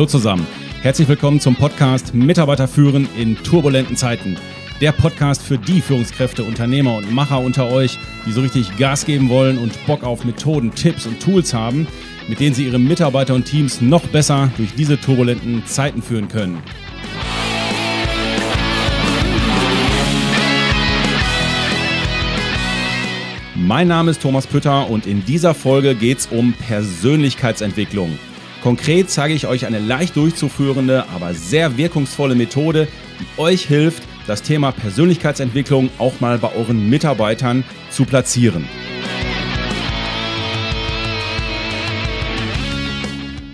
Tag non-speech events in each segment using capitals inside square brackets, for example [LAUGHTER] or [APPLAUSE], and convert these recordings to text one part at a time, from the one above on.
Hallo zusammen. Herzlich willkommen zum Podcast Mitarbeiter führen in turbulenten Zeiten. Der Podcast für die Führungskräfte, Unternehmer und Macher unter euch, die so richtig Gas geben wollen und Bock auf Methoden, Tipps und Tools haben, mit denen sie ihre Mitarbeiter und Teams noch besser durch diese turbulenten Zeiten führen können. Mein Name ist Thomas Pütter und in dieser Folge geht es um Persönlichkeitsentwicklung. Konkret zeige ich euch eine leicht durchzuführende, aber sehr wirkungsvolle Methode, die euch hilft, das Thema Persönlichkeitsentwicklung auch mal bei euren Mitarbeitern zu platzieren.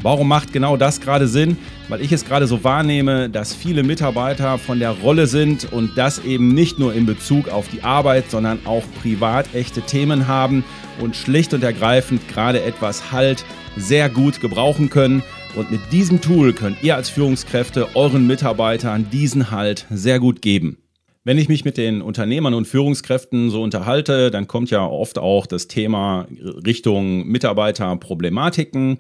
Warum macht genau das gerade Sinn? Weil ich es gerade so wahrnehme, dass viele Mitarbeiter von der Rolle sind und das eben nicht nur in Bezug auf die Arbeit, sondern auch privat echte Themen haben und schlicht und ergreifend gerade etwas Halt sehr gut gebrauchen können. Und mit diesem Tool könnt ihr als Führungskräfte euren Mitarbeitern diesen Halt sehr gut geben. Wenn ich mich mit den Unternehmern und Führungskräften so unterhalte, dann kommt ja oft auch das Thema Richtung Mitarbeiterproblematiken.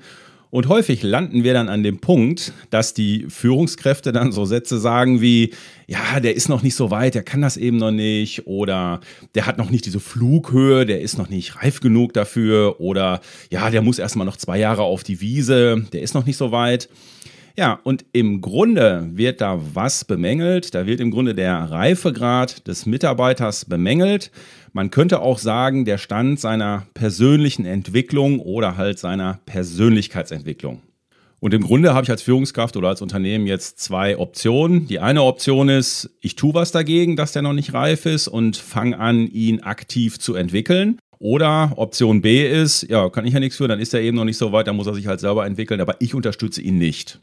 Und häufig landen wir dann an dem Punkt, dass die Führungskräfte dann so Sätze sagen wie, ja, der ist noch nicht so weit, der kann das eben noch nicht oder der hat noch nicht diese Flughöhe, der ist noch nicht reif genug dafür oder ja, der muss erstmal noch zwei Jahre auf die Wiese, der ist noch nicht so weit. Ja, und im Grunde wird da was bemängelt. Da wird im Grunde der Reifegrad des Mitarbeiters bemängelt. Man könnte auch sagen, der Stand seiner persönlichen Entwicklung oder halt seiner Persönlichkeitsentwicklung. Und im Grunde habe ich als Führungskraft oder als Unternehmen jetzt zwei Optionen. Die eine Option ist, ich tue was dagegen, dass der noch nicht reif ist und fange an, ihn aktiv zu entwickeln. Oder Option B ist, ja, kann ich ja nichts für, dann ist er eben noch nicht so weit, dann muss er sich halt selber entwickeln, aber ich unterstütze ihn nicht.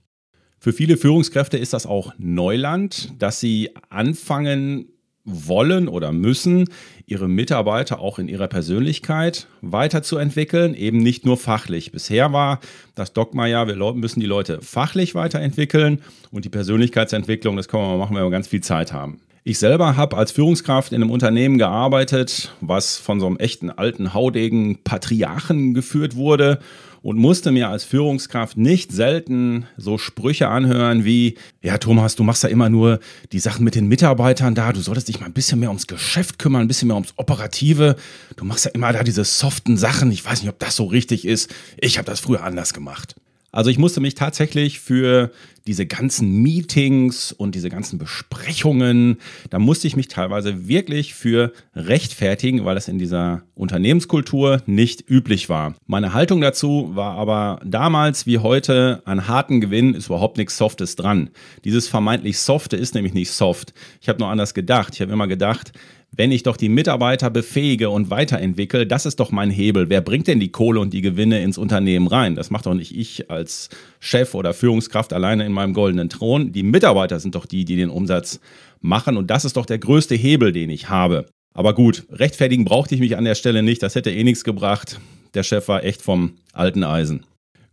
Für viele Führungskräfte ist das auch Neuland, dass sie anfangen, wollen oder müssen, ihre Mitarbeiter auch in ihrer Persönlichkeit weiterzuentwickeln, eben nicht nur fachlich. Bisher war das Dogma ja, wir müssen die Leute fachlich weiterentwickeln und die Persönlichkeitsentwicklung, das können wir mal machen, wenn wir ganz viel Zeit haben. Ich selber habe als Führungskraft in einem Unternehmen gearbeitet, was von so einem echten alten Haudegen Patriarchen geführt wurde und musste mir als Führungskraft nicht selten so Sprüche anhören wie, ja Thomas, du machst ja immer nur die Sachen mit den Mitarbeitern da, du solltest dich mal ein bisschen mehr ums Geschäft kümmern, ein bisschen mehr ums Operative, du machst ja immer da diese soften Sachen, ich weiß nicht, ob das so richtig ist, ich habe das früher anders gemacht. Also ich musste mich tatsächlich für diese ganzen Meetings und diese ganzen Besprechungen, da musste ich mich teilweise wirklich für rechtfertigen, weil das in dieser Unternehmenskultur nicht üblich war. Meine Haltung dazu war aber damals wie heute, an harten Gewinn ist überhaupt nichts Softes dran. Dieses vermeintlich Softe ist nämlich nicht soft. Ich habe nur anders gedacht. Ich habe immer gedacht, wenn ich doch die Mitarbeiter befähige und weiterentwickle, das ist doch mein Hebel. Wer bringt denn die Kohle und die Gewinne ins Unternehmen rein? Das macht doch nicht ich als Chef oder Führungskraft alleine in meinem goldenen Thron. Die Mitarbeiter sind doch die, die den Umsatz machen und das ist doch der größte Hebel, den ich habe. Aber gut, rechtfertigen brauchte ich mich an der Stelle nicht, das hätte eh nichts gebracht. Der Chef war echt vom alten Eisen.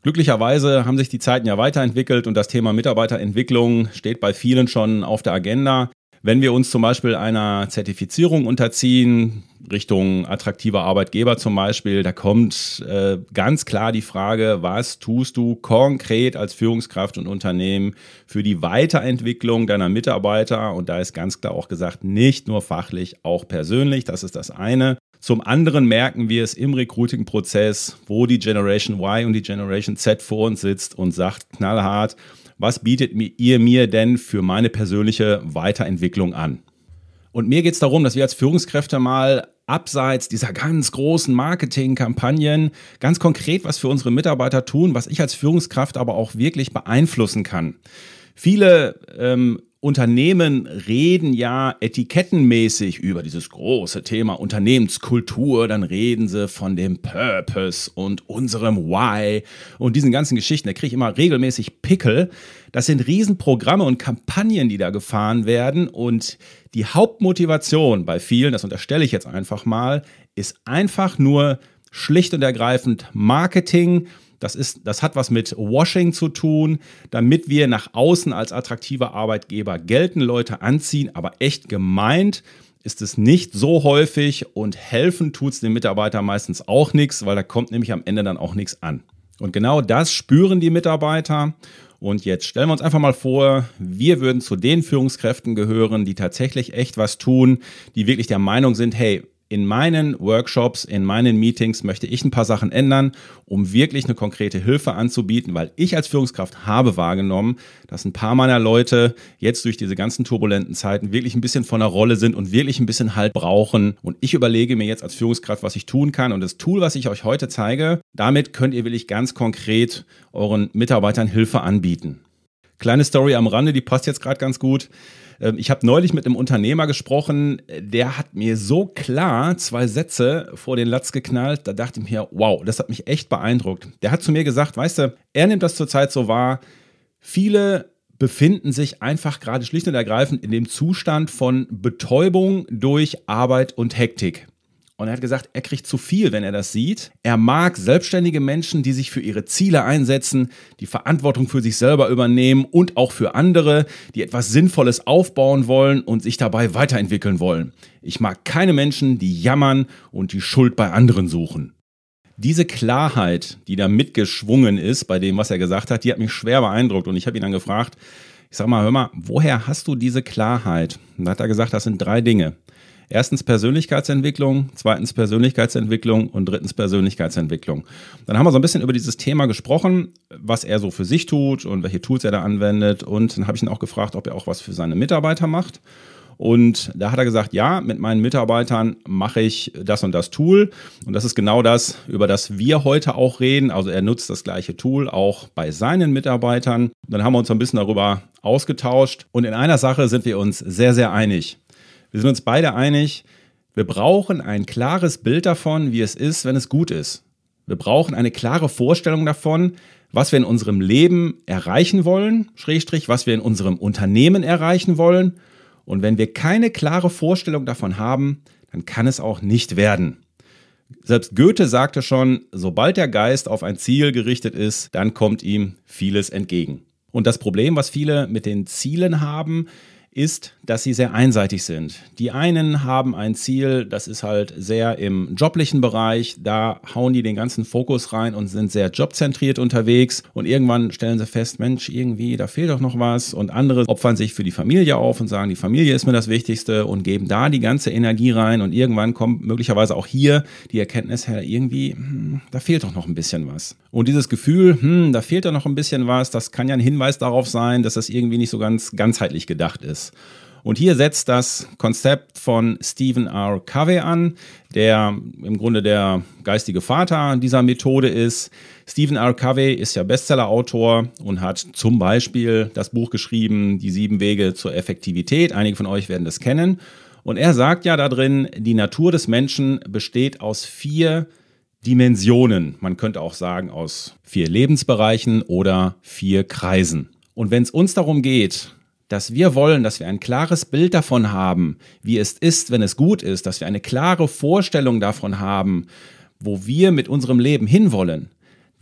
Glücklicherweise haben sich die Zeiten ja weiterentwickelt und das Thema Mitarbeiterentwicklung steht bei vielen schon auf der Agenda. Wenn wir uns zum Beispiel einer Zertifizierung unterziehen, Richtung attraktiver Arbeitgeber zum Beispiel, da kommt äh, ganz klar die Frage, was tust du konkret als Führungskraft und Unternehmen für die Weiterentwicklung deiner Mitarbeiter? Und da ist ganz klar auch gesagt, nicht nur fachlich, auch persönlich. Das ist das eine. Zum anderen merken wir es im Recruiting-Prozess, wo die Generation Y und die Generation Z vor uns sitzt und sagt knallhart, was bietet ihr mir denn für meine persönliche Weiterentwicklung an? Und mir geht es darum, dass wir als Führungskräfte mal abseits dieser ganz großen Marketingkampagnen ganz konkret was für unsere Mitarbeiter tun, was ich als Führungskraft aber auch wirklich beeinflussen kann. Viele ähm, Unternehmen reden ja etikettenmäßig über dieses große Thema Unternehmenskultur, dann reden sie von dem Purpose und unserem Why und diesen ganzen Geschichten. Da kriege ich immer regelmäßig Pickel. Das sind Riesenprogramme und Kampagnen, die da gefahren werden und die Hauptmotivation bei vielen, das unterstelle ich jetzt einfach mal, ist einfach nur schlicht und ergreifend Marketing das, ist, das hat was mit Washing zu tun, damit wir nach außen als attraktiver Arbeitgeber gelten, Leute anziehen, aber echt gemeint ist es nicht so häufig und helfen tut es dem Mitarbeiter meistens auch nichts, weil da kommt nämlich am Ende dann auch nichts an. Und genau das spüren die Mitarbeiter. Und jetzt stellen wir uns einfach mal vor, wir würden zu den Führungskräften gehören, die tatsächlich echt was tun, die wirklich der Meinung sind, hey, in meinen Workshops, in meinen Meetings möchte ich ein paar Sachen ändern, um wirklich eine konkrete Hilfe anzubieten, weil ich als Führungskraft habe wahrgenommen, dass ein paar meiner Leute jetzt durch diese ganzen turbulenten Zeiten wirklich ein bisschen von der Rolle sind und wirklich ein bisschen Halt brauchen. Und ich überlege mir jetzt als Führungskraft, was ich tun kann. Und das Tool, was ich euch heute zeige, damit könnt ihr wirklich ganz konkret euren Mitarbeitern Hilfe anbieten. Kleine Story am Rande, die passt jetzt gerade ganz gut. Ähm, ich habe neulich mit einem Unternehmer gesprochen, der hat mir so klar zwei Sätze vor den Latz geknallt. Da dachte ich mir, wow, das hat mich echt beeindruckt. Der hat zu mir gesagt, weißt du, er nimmt das zurzeit so wahr, viele befinden sich einfach gerade schlicht und ergreifend in dem Zustand von Betäubung durch Arbeit und Hektik. Und er hat gesagt, er kriegt zu viel, wenn er das sieht. Er mag selbstständige Menschen, die sich für ihre Ziele einsetzen, die Verantwortung für sich selber übernehmen und auch für andere, die etwas Sinnvolles aufbauen wollen und sich dabei weiterentwickeln wollen. Ich mag keine Menschen, die jammern und die Schuld bei anderen suchen. Diese Klarheit, die da mitgeschwungen ist bei dem, was er gesagt hat, die hat mich schwer beeindruckt. Und ich habe ihn dann gefragt, ich sag mal, hör mal, woher hast du diese Klarheit? Und da hat er gesagt, das sind drei Dinge. Erstens Persönlichkeitsentwicklung, zweitens Persönlichkeitsentwicklung und drittens Persönlichkeitsentwicklung. Dann haben wir so ein bisschen über dieses Thema gesprochen, was er so für sich tut und welche Tools er da anwendet. Und dann habe ich ihn auch gefragt, ob er auch was für seine Mitarbeiter macht. Und da hat er gesagt, ja, mit meinen Mitarbeitern mache ich das und das Tool. Und das ist genau das, über das wir heute auch reden. Also er nutzt das gleiche Tool auch bei seinen Mitarbeitern. Dann haben wir uns so ein bisschen darüber ausgetauscht. Und in einer Sache sind wir uns sehr, sehr einig. Wir sind uns beide einig, wir brauchen ein klares Bild davon, wie es ist, wenn es gut ist. Wir brauchen eine klare Vorstellung davon, was wir in unserem Leben erreichen wollen, Schrägstrich, was wir in unserem Unternehmen erreichen wollen. Und wenn wir keine klare Vorstellung davon haben, dann kann es auch nicht werden. Selbst Goethe sagte schon, sobald der Geist auf ein Ziel gerichtet ist, dann kommt ihm vieles entgegen. Und das Problem, was viele mit den Zielen haben, ist, dass sie sehr einseitig sind. Die einen haben ein Ziel, das ist halt sehr im joblichen Bereich, da hauen die den ganzen Fokus rein und sind sehr jobzentriert unterwegs. Und irgendwann stellen sie fest, Mensch, irgendwie, da fehlt doch noch was. Und andere opfern sich für die Familie auf und sagen, die Familie ist mir das Wichtigste und geben da die ganze Energie rein. Und irgendwann kommt möglicherweise auch hier die Erkenntnis her, irgendwie, hm, da fehlt doch noch ein bisschen was. Und dieses Gefühl, hm, da fehlt doch noch ein bisschen was, das kann ja ein Hinweis darauf sein, dass das irgendwie nicht so ganz ganzheitlich gedacht ist ist. Und hier setzt das Konzept von Stephen R. Covey an, der im Grunde der geistige Vater dieser Methode ist. Stephen R. Covey ist ja Bestsellerautor und hat zum Beispiel das Buch geschrieben, Die sieben Wege zur Effektivität. Einige von euch werden das kennen. Und er sagt ja da drin, die Natur des Menschen besteht aus vier Dimensionen. Man könnte auch sagen aus vier Lebensbereichen oder vier Kreisen. Und wenn es uns darum geht, dass wir wollen, dass wir ein klares Bild davon haben, wie es ist, wenn es gut ist, dass wir eine klare Vorstellung davon haben, wo wir mit unserem Leben hinwollen,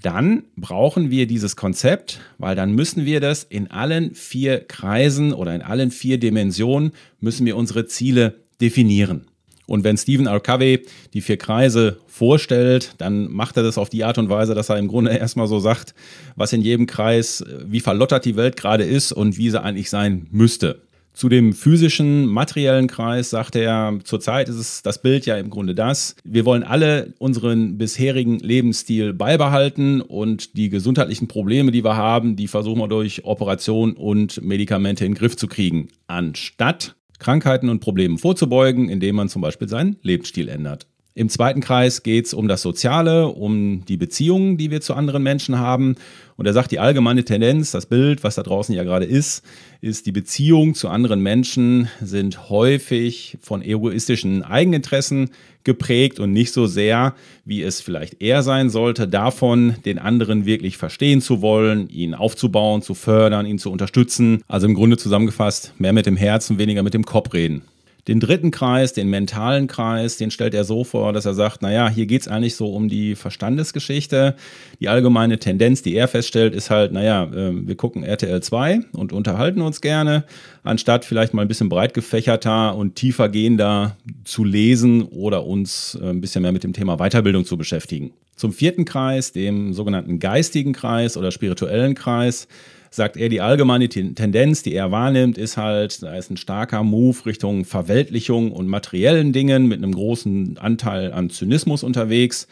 dann brauchen wir dieses Konzept, weil dann müssen wir das in allen vier Kreisen oder in allen vier Dimensionen müssen wir unsere Ziele definieren. Und wenn Stephen R. Covey die vier Kreise vorstellt, dann macht er das auf die Art und Weise, dass er im Grunde erstmal so sagt, was in jedem Kreis, wie verlottert die Welt gerade ist und wie sie eigentlich sein müsste. Zu dem physischen, materiellen Kreis sagt er, zurzeit ist es das Bild ja im Grunde das. Wir wollen alle unseren bisherigen Lebensstil beibehalten und die gesundheitlichen Probleme, die wir haben, die versuchen wir durch Operation und Medikamente in den Griff zu kriegen. Anstatt Krankheiten und Problemen vorzubeugen, indem man zum Beispiel seinen Lebensstil ändert. Im zweiten Kreis geht es um das Soziale, um die Beziehungen, die wir zu anderen Menschen haben. Und er sagt, die allgemeine Tendenz, das Bild, was da draußen ja gerade ist, ist, die Beziehungen zu anderen Menschen sind häufig von egoistischen Eigeninteressen geprägt und nicht so sehr, wie es vielleicht eher sein sollte, davon, den anderen wirklich verstehen zu wollen, ihn aufzubauen, zu fördern, ihn zu unterstützen. Also im Grunde zusammengefasst, mehr mit dem Herzen, weniger mit dem Kopf reden. Den dritten Kreis, den mentalen Kreis, den stellt er so vor, dass er sagt, naja, hier geht es eigentlich so um die Verstandesgeschichte. Die allgemeine Tendenz, die er feststellt, ist halt, naja, äh, wir gucken RTL 2 und unterhalten uns gerne, anstatt vielleicht mal ein bisschen breit gefächerter und tiefer gehender zu lesen oder uns äh, ein bisschen mehr mit dem Thema Weiterbildung zu beschäftigen. Zum vierten Kreis, dem sogenannten geistigen Kreis oder spirituellen Kreis, sagt er, die allgemeine Tendenz, die er wahrnimmt, ist halt, da ist ein starker Move Richtung Verweltlichung und materiellen Dingen mit einem großen Anteil an Zynismus unterwegs.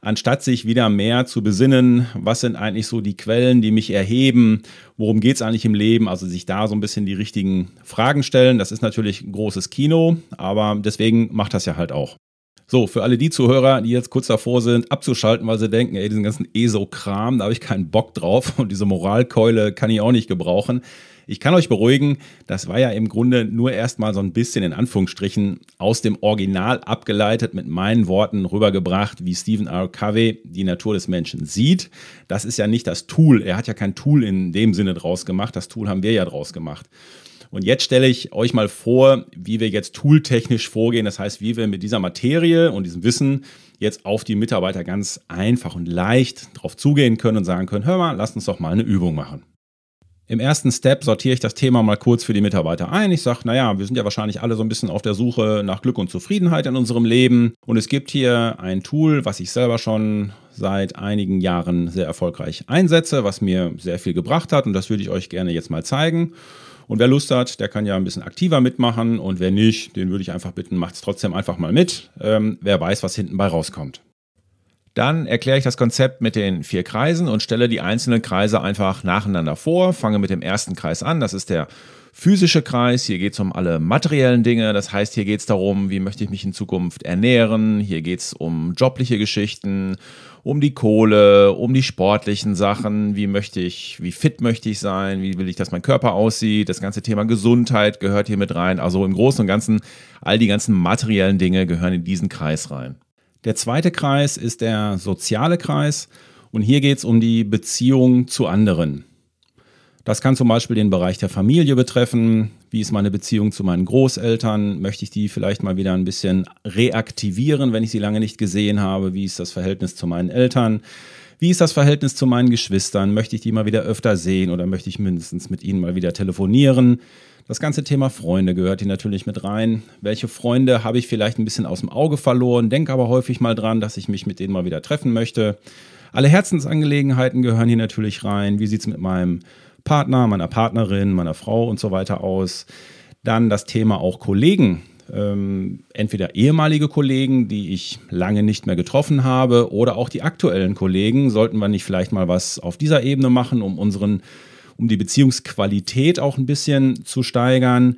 Anstatt sich wieder mehr zu besinnen, was sind eigentlich so die Quellen, die mich erheben, worum geht es eigentlich im Leben, also sich da so ein bisschen die richtigen Fragen stellen. Das ist natürlich großes Kino, aber deswegen macht das ja halt auch. So, für alle die Zuhörer, die jetzt kurz davor sind, abzuschalten, weil sie denken, ey, diesen ganzen ESO-Kram, da habe ich keinen Bock drauf [LAUGHS] und diese Moralkeule kann ich auch nicht gebrauchen. Ich kann euch beruhigen, das war ja im Grunde nur erstmal so ein bisschen in Anführungsstrichen aus dem Original abgeleitet, mit meinen Worten rübergebracht, wie Stephen R. Covey die Natur des Menschen sieht. Das ist ja nicht das Tool. Er hat ja kein Tool in dem Sinne draus gemacht. Das Tool haben wir ja draus gemacht. Und jetzt stelle ich euch mal vor, wie wir jetzt tooltechnisch vorgehen. Das heißt, wie wir mit dieser Materie und diesem Wissen jetzt auf die Mitarbeiter ganz einfach und leicht drauf zugehen können und sagen können, hör mal, lasst uns doch mal eine Übung machen. Im ersten Step sortiere ich das Thema mal kurz für die Mitarbeiter ein. Ich sage, naja, wir sind ja wahrscheinlich alle so ein bisschen auf der Suche nach Glück und Zufriedenheit in unserem Leben. Und es gibt hier ein Tool, was ich selber schon seit einigen Jahren sehr erfolgreich einsetze, was mir sehr viel gebracht hat. Und das würde ich euch gerne jetzt mal zeigen. Und wer Lust hat, der kann ja ein bisschen aktiver mitmachen. Und wer nicht, den würde ich einfach bitten, macht es trotzdem einfach mal mit. Ähm, wer weiß, was hinten bei rauskommt. Dann erkläre ich das Konzept mit den vier Kreisen und stelle die einzelnen Kreise einfach nacheinander vor. Fange mit dem ersten Kreis an. Das ist der physische Kreis. Hier geht es um alle materiellen Dinge. Das heißt, hier geht es darum, wie möchte ich mich in Zukunft ernähren. Hier geht es um jobliche Geschichten, um die Kohle, um die sportlichen Sachen. Wie möchte ich, wie fit möchte ich sein? Wie will ich, dass mein Körper aussieht? Das ganze Thema Gesundheit gehört hier mit rein. Also im Großen und Ganzen, all die ganzen materiellen Dinge gehören in diesen Kreis rein. Der zweite Kreis ist der soziale Kreis. Und hier geht es um die Beziehung zu anderen. Das kann zum Beispiel den Bereich der Familie betreffen. Wie ist meine Beziehung zu meinen Großeltern? Möchte ich die vielleicht mal wieder ein bisschen reaktivieren, wenn ich sie lange nicht gesehen habe? Wie ist das Verhältnis zu meinen Eltern? Wie ist das Verhältnis zu meinen Geschwistern? Möchte ich die mal wieder öfter sehen oder möchte ich mindestens mit ihnen mal wieder telefonieren? Das ganze Thema Freunde gehört hier natürlich mit rein. Welche Freunde habe ich vielleicht ein bisschen aus dem Auge verloren? Denke aber häufig mal dran, dass ich mich mit denen mal wieder treffen möchte. Alle Herzensangelegenheiten gehören hier natürlich rein. Wie sieht es mit meinem Partner, meiner Partnerin, meiner Frau und so weiter aus. Dann das Thema auch Kollegen. Ähm, entweder ehemalige Kollegen, die ich lange nicht mehr getroffen habe, oder auch die aktuellen Kollegen. Sollten wir nicht vielleicht mal was auf dieser Ebene machen, um unseren, um die Beziehungsqualität auch ein bisschen zu steigern?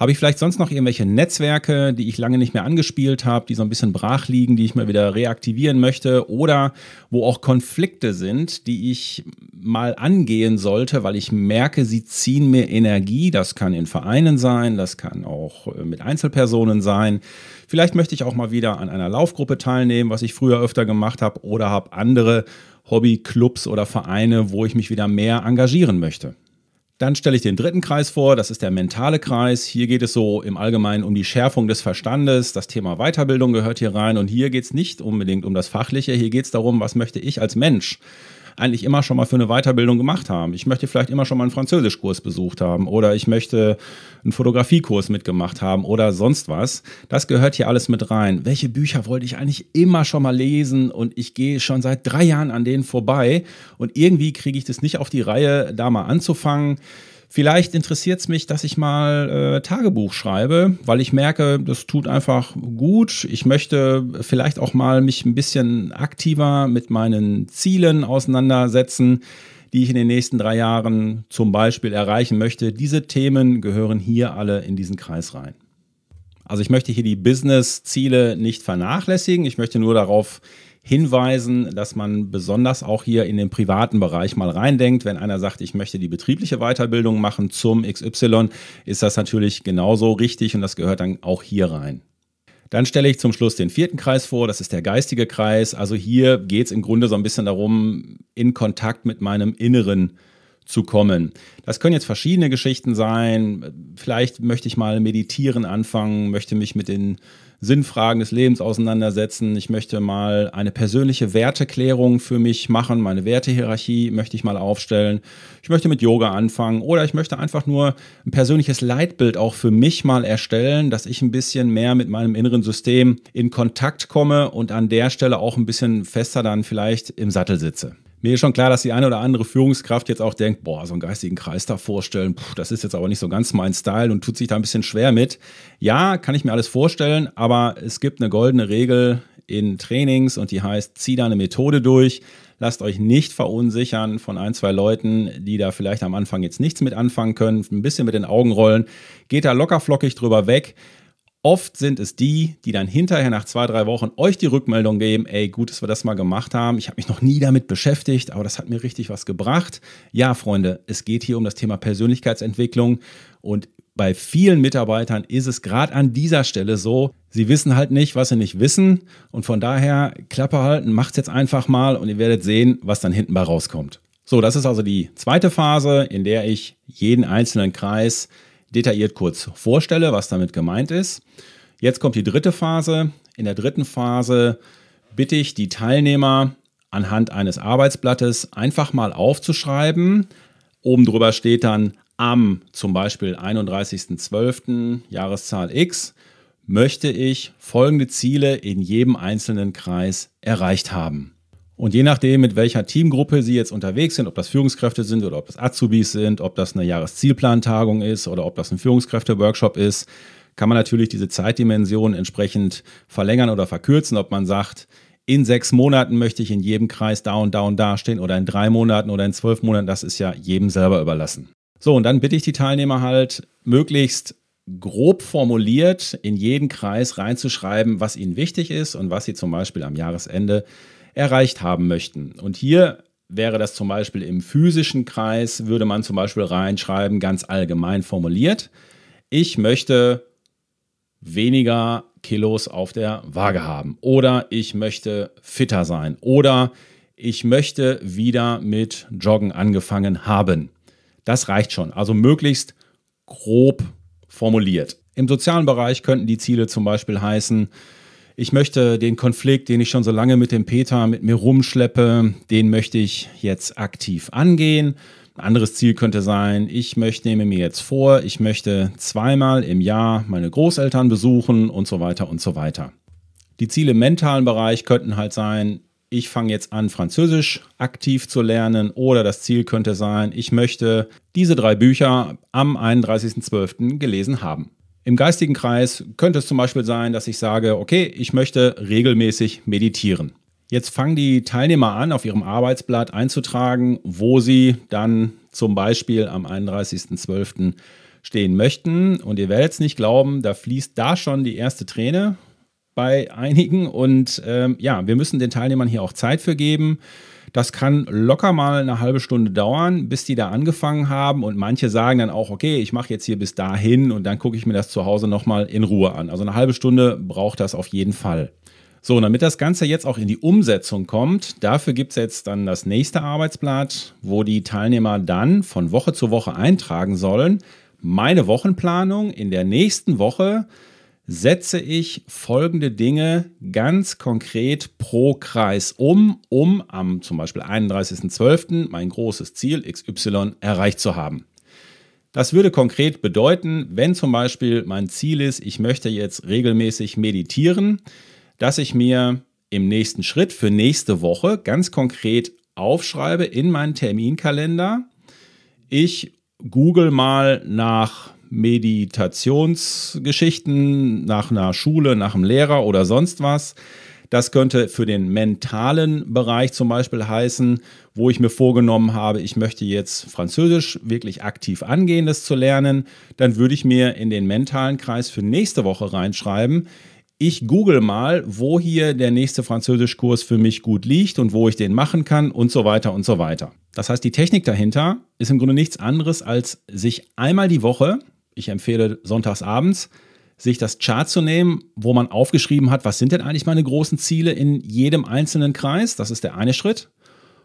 Habe ich vielleicht sonst noch irgendwelche Netzwerke, die ich lange nicht mehr angespielt habe, die so ein bisschen brach liegen, die ich mal wieder reaktivieren möchte oder wo auch Konflikte sind, die ich mal angehen sollte, weil ich merke, sie ziehen mir Energie. Das kann in Vereinen sein, das kann auch äh, mit Einzelpersonen sein. Vielleicht möchte ich auch mal wieder an einer Laufgruppe teilnehmen, was ich früher öfter gemacht habe oder habe andere Hobbyclubs oder Vereine, wo ich mich wieder mehr engagieren möchte. Dann stelle ich den dritten Kreis vor, das ist der mentale Kreis. Hier geht es so im Allgemeinen um die Schärfung des Verstandes. Das Thema Weiterbildung gehört hier rein. Und hier geht es nicht unbedingt um das Fachliche, hier geht es darum, was möchte ich als Mensch eigentlich immer schon mal für eine Weiterbildung gemacht haben. Ich möchte vielleicht immer schon mal einen Französischkurs besucht haben oder ich möchte einen Fotografiekurs mitgemacht haben oder sonst was. Das gehört hier alles mit rein. Welche Bücher wollte ich eigentlich immer schon mal lesen und ich gehe schon seit drei Jahren an denen vorbei und irgendwie kriege ich das nicht auf die Reihe, da mal anzufangen. Vielleicht interessiert es mich, dass ich mal äh, Tagebuch schreibe, weil ich merke, das tut einfach gut. Ich möchte vielleicht auch mal mich ein bisschen aktiver mit meinen Zielen auseinandersetzen, die ich in den nächsten drei Jahren zum Beispiel erreichen möchte. Diese Themen gehören hier alle in diesen Kreis rein. Also ich möchte hier die Business-Ziele nicht vernachlässigen. Ich möchte nur darauf hinweisen, dass man besonders auch hier in den privaten Bereich mal reindenkt. Wenn einer sagt, ich möchte die betriebliche Weiterbildung machen zum XY, ist das natürlich genauso richtig und das gehört dann auch hier rein. Dann stelle ich zum Schluss den vierten Kreis vor, das ist der geistige Kreis. Also hier geht es im Grunde so ein bisschen darum, in Kontakt mit meinem Inneren zu kommen. Das können jetzt verschiedene Geschichten sein. Vielleicht möchte ich mal meditieren anfangen, möchte mich mit den Sinnfragen des Lebens auseinandersetzen. Ich möchte mal eine persönliche Werteklärung für mich machen. Meine Wertehierarchie möchte ich mal aufstellen. Ich möchte mit Yoga anfangen oder ich möchte einfach nur ein persönliches Leitbild auch für mich mal erstellen, dass ich ein bisschen mehr mit meinem inneren System in Kontakt komme und an der Stelle auch ein bisschen fester dann vielleicht im Sattel sitze. Mir ist schon klar, dass die eine oder andere Führungskraft jetzt auch denkt, boah, so einen geistigen Kreis da vorstellen, puh, das ist jetzt aber nicht so ganz mein Style und tut sich da ein bisschen schwer mit. Ja, kann ich mir alles vorstellen, aber es gibt eine goldene Regel in Trainings und die heißt, zieh da eine Methode durch. Lasst euch nicht verunsichern von ein, zwei Leuten, die da vielleicht am Anfang jetzt nichts mit anfangen können, ein bisschen mit den Augen rollen. Geht da lockerflockig drüber weg. Oft sind es die, die dann hinterher nach zwei, drei Wochen euch die Rückmeldung geben, ey, gut, dass wir das mal gemacht haben. Ich habe mich noch nie damit beschäftigt, aber das hat mir richtig was gebracht. Ja, Freunde, es geht hier um das Thema Persönlichkeitsentwicklung und bei vielen Mitarbeitern ist es gerade an dieser Stelle so, sie wissen halt nicht, was sie nicht wissen und von daher Klappe halten, macht's jetzt einfach mal und ihr werdet sehen, was dann hinten bei rauskommt. So, das ist also die zweite Phase, in der ich jeden einzelnen Kreis detailliert kurz vorstelle, was damit gemeint ist. Jetzt kommt die dritte Phase. In der dritten Phase bitte ich die Teilnehmer anhand eines Arbeitsblattes einfach mal aufzuschreiben. Oben drüber steht dann am zum Beispiel 31.12. Jahreszahl X möchte ich folgende Ziele in jedem einzelnen Kreis erreicht haben. Und je nachdem, mit welcher Teamgruppe Sie jetzt unterwegs sind, ob das Führungskräfte sind oder ob das Azubis sind, ob das eine Jahreszielplantagung ist oder ob das ein Führungskräfteworkshop ist, kann man natürlich diese Zeitdimension entsprechend verlängern oder verkürzen, ob man sagt, in sechs Monaten möchte ich in jedem Kreis da und da und da stehen oder in drei Monaten oder in zwölf Monaten, das ist ja jedem selber überlassen. So, und dann bitte ich die Teilnehmer halt möglichst grob formuliert in jeden Kreis reinzuschreiben, was ihnen wichtig ist und was sie zum Beispiel am Jahresende erreicht haben möchten. Und hier wäre das zum Beispiel im physischen Kreis, würde man zum Beispiel reinschreiben, ganz allgemein formuliert, ich möchte weniger Kilos auf der Waage haben oder ich möchte fitter sein oder ich möchte wieder mit Joggen angefangen haben. Das reicht schon. Also möglichst grob formuliert. Im sozialen Bereich könnten die Ziele zum Beispiel heißen, ich möchte den Konflikt, den ich schon so lange mit dem Peter mit mir rumschleppe, den möchte ich jetzt aktiv angehen. Ein anderes Ziel könnte sein, ich möchte, nehme mir jetzt vor, ich möchte zweimal im Jahr meine Großeltern besuchen und so weiter und so weiter. Die Ziele im mentalen Bereich könnten halt sein, ich fange jetzt an, Französisch aktiv zu lernen oder das Ziel könnte sein, ich möchte diese drei Bücher am 31.12. gelesen haben. Im geistigen Kreis könnte es zum Beispiel sein, dass ich sage, okay, ich möchte regelmäßig meditieren. Jetzt fangen die Teilnehmer an, auf ihrem Arbeitsblatt einzutragen, wo sie dann zum Beispiel am 31.12. stehen möchten. Und ihr werdet es nicht glauben, da fließt da schon die erste Träne bei einigen. Und ähm, ja, wir müssen den Teilnehmern hier auch Zeit für geben. Das kann locker mal eine halbe Stunde dauern, bis die da angefangen haben. Und manche sagen dann auch, okay, ich mache jetzt hier bis dahin und dann gucke ich mir das zu Hause nochmal in Ruhe an. Also eine halbe Stunde braucht das auf jeden Fall. So, und damit das Ganze jetzt auch in die Umsetzung kommt, dafür gibt es jetzt dann das nächste Arbeitsblatt, wo die Teilnehmer dann von Woche zu Woche eintragen sollen. Meine Wochenplanung in der nächsten Woche setze ich folgende Dinge ganz konkret pro Kreis um, um am zum Beispiel 31.12. mein großes Ziel XY erreicht zu haben. Das würde konkret bedeuten, wenn zum Beispiel mein Ziel ist, ich möchte jetzt regelmäßig meditieren, dass ich mir im nächsten Schritt für nächste Woche ganz konkret aufschreibe in meinen Terminkalender. Ich google mal nach Meditationsgeschichten nach einer Schule, nach einem Lehrer oder sonst was. Das könnte für den mentalen Bereich zum Beispiel heißen, wo ich mir vorgenommen habe, ich möchte jetzt Französisch wirklich aktiv angehen, das zu lernen. Dann würde ich mir in den mentalen Kreis für nächste Woche reinschreiben. Ich google mal, wo hier der nächste Französischkurs für mich gut liegt und wo ich den machen kann und so weiter und so weiter. Das heißt, die Technik dahinter ist im Grunde nichts anderes, als sich einmal die Woche ich empfehle sonntags abends, sich das Chart zu nehmen, wo man aufgeschrieben hat, was sind denn eigentlich meine großen Ziele in jedem einzelnen Kreis. Das ist der eine Schritt.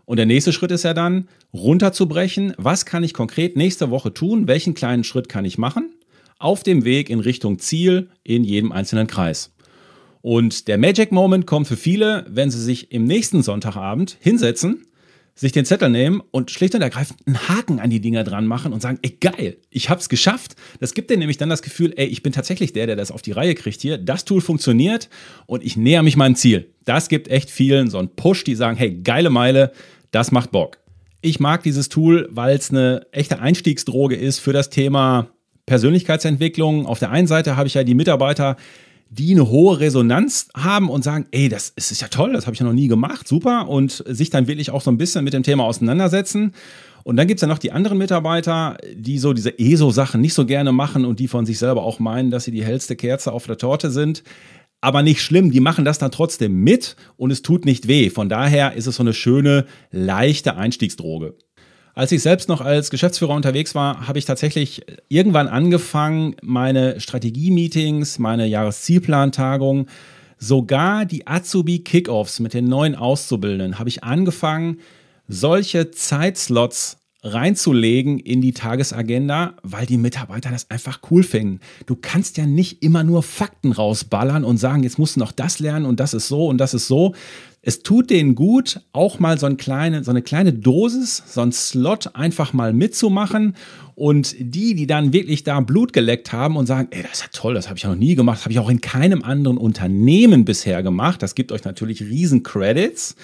Und der nächste Schritt ist ja dann, runterzubrechen, was kann ich konkret nächste Woche tun, welchen kleinen Schritt kann ich machen, auf dem Weg in Richtung Ziel in jedem einzelnen Kreis. Und der Magic Moment kommt für viele, wenn sie sich im nächsten Sonntagabend hinsetzen, sich den Zettel nehmen und schlicht und ergreifend einen Haken an die Dinger dran machen und sagen, ey geil, ich hab's geschafft. Das gibt dir nämlich dann das Gefühl, ey, ich bin tatsächlich der, der das auf die Reihe kriegt hier. Das Tool funktioniert und ich näher mich meinem Ziel. Das gibt echt vielen so einen Push, die sagen, hey, geile Meile, das macht Bock. Ich mag dieses Tool, weil es eine echte Einstiegsdroge ist für das Thema Persönlichkeitsentwicklung. Auf der einen Seite habe ich ja die Mitarbeiter, die eine hohe Resonanz haben und sagen, ey, das ist ja toll, das habe ich ja noch nie gemacht, super, und sich dann wirklich auch so ein bisschen mit dem Thema auseinandersetzen. Und dann gibt es ja noch die anderen Mitarbeiter, die so diese ESO-Sachen nicht so gerne machen und die von sich selber auch meinen, dass sie die hellste Kerze auf der Torte sind. Aber nicht schlimm, die machen das dann trotzdem mit und es tut nicht weh. Von daher ist es so eine schöne, leichte Einstiegsdroge. Als ich selbst noch als Geschäftsführer unterwegs war, habe ich tatsächlich irgendwann angefangen, meine Strategie-Meetings, meine Jahreszielplantagung, sogar die Azubi-Kickoffs mit den neuen Auszubildenden, habe ich angefangen, solche Zeitslots reinzulegen in die Tagesagenda, weil die Mitarbeiter das einfach cool finden. Du kannst ja nicht immer nur Fakten rausballern und sagen, jetzt musst du noch das lernen und das ist so und das ist so. Es tut denen gut, auch mal so, ein kleine, so eine kleine Dosis, so ein Slot einfach mal mitzumachen. Und die, die dann wirklich da Blut geleckt haben und sagen, ey, das ist ja toll, das habe ich ja noch nie gemacht, das habe ich auch in keinem anderen Unternehmen bisher gemacht. Das gibt euch natürlich riesen Credits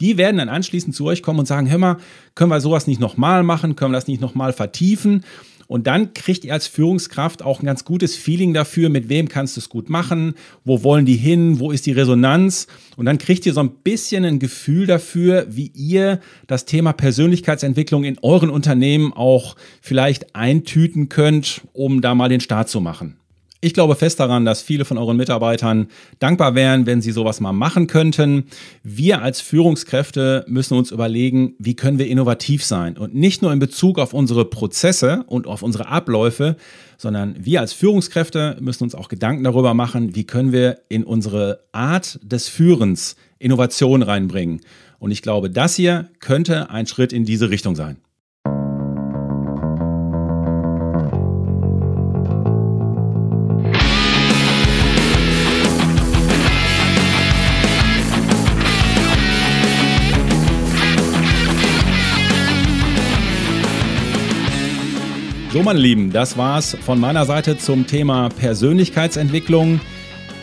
die werden dann anschließend zu euch kommen und sagen, hör mal, können wir sowas nicht nochmal machen, können wir das nicht nochmal vertiefen? Und dann kriegt ihr als Führungskraft auch ein ganz gutes Feeling dafür, mit wem kannst du es gut machen, wo wollen die hin, wo ist die Resonanz. Und dann kriegt ihr so ein bisschen ein Gefühl dafür, wie ihr das Thema Persönlichkeitsentwicklung in euren Unternehmen auch vielleicht eintüten könnt, um da mal den Start zu machen. Ich glaube fest daran, dass viele von euren Mitarbeitern dankbar wären, wenn sie sowas mal machen könnten. Wir als Führungskräfte müssen uns überlegen, wie können wir innovativ sein und nicht nur in Bezug auf unsere Prozesse und auf unsere Abläufe, sondern wir als Führungskräfte müssen uns auch Gedanken darüber machen, wie können wir in unsere Art des Führens Innovation reinbringen. Und ich glaube, das hier könnte ein Schritt in diese Richtung sein. So, meine Lieben, das war's von meiner Seite zum Thema Persönlichkeitsentwicklung.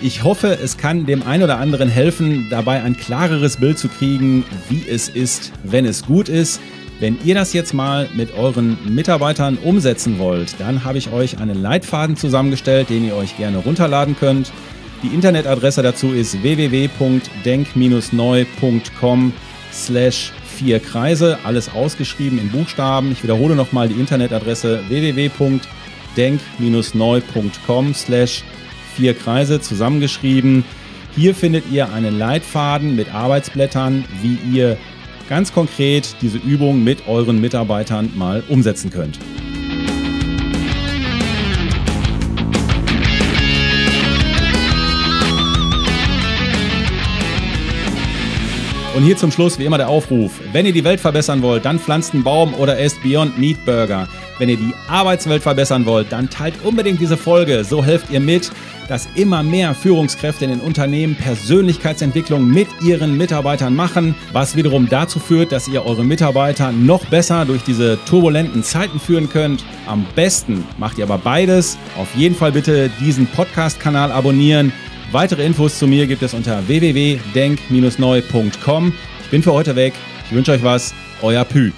Ich hoffe, es kann dem einen oder anderen helfen, dabei ein klareres Bild zu kriegen, wie es ist, wenn es gut ist. Wenn ihr das jetzt mal mit euren Mitarbeitern umsetzen wollt, dann habe ich euch einen Leitfaden zusammengestellt, den ihr euch gerne runterladen könnt. Die Internetadresse dazu ist www.denk-neu.com slash vier Kreise, alles ausgeschrieben in Buchstaben. Ich wiederhole nochmal die Internetadresse www.denk-neu.com slash vier Kreise zusammengeschrieben. Hier findet ihr einen Leitfaden mit Arbeitsblättern, wie ihr ganz konkret diese Übung mit euren Mitarbeitern mal umsetzen könnt. Und hier zum Schluss wie immer der Aufruf. Wenn ihr die Welt verbessern wollt, dann pflanzt einen Baum oder esst Beyond Meat Burger. Wenn ihr die Arbeitswelt verbessern wollt, dann teilt unbedingt diese Folge. So helft ihr mit, dass immer mehr Führungskräfte in den Unternehmen Persönlichkeitsentwicklung mit ihren Mitarbeitern machen, was wiederum dazu führt, dass ihr eure Mitarbeiter noch besser durch diese turbulenten Zeiten führen könnt. Am besten macht ihr aber beides. Auf jeden Fall bitte diesen Podcast-Kanal abonnieren Weitere Infos zu mir gibt es unter www.denk-neu.com. Ich bin für heute weg. Ich wünsche euch was. Euer Pü.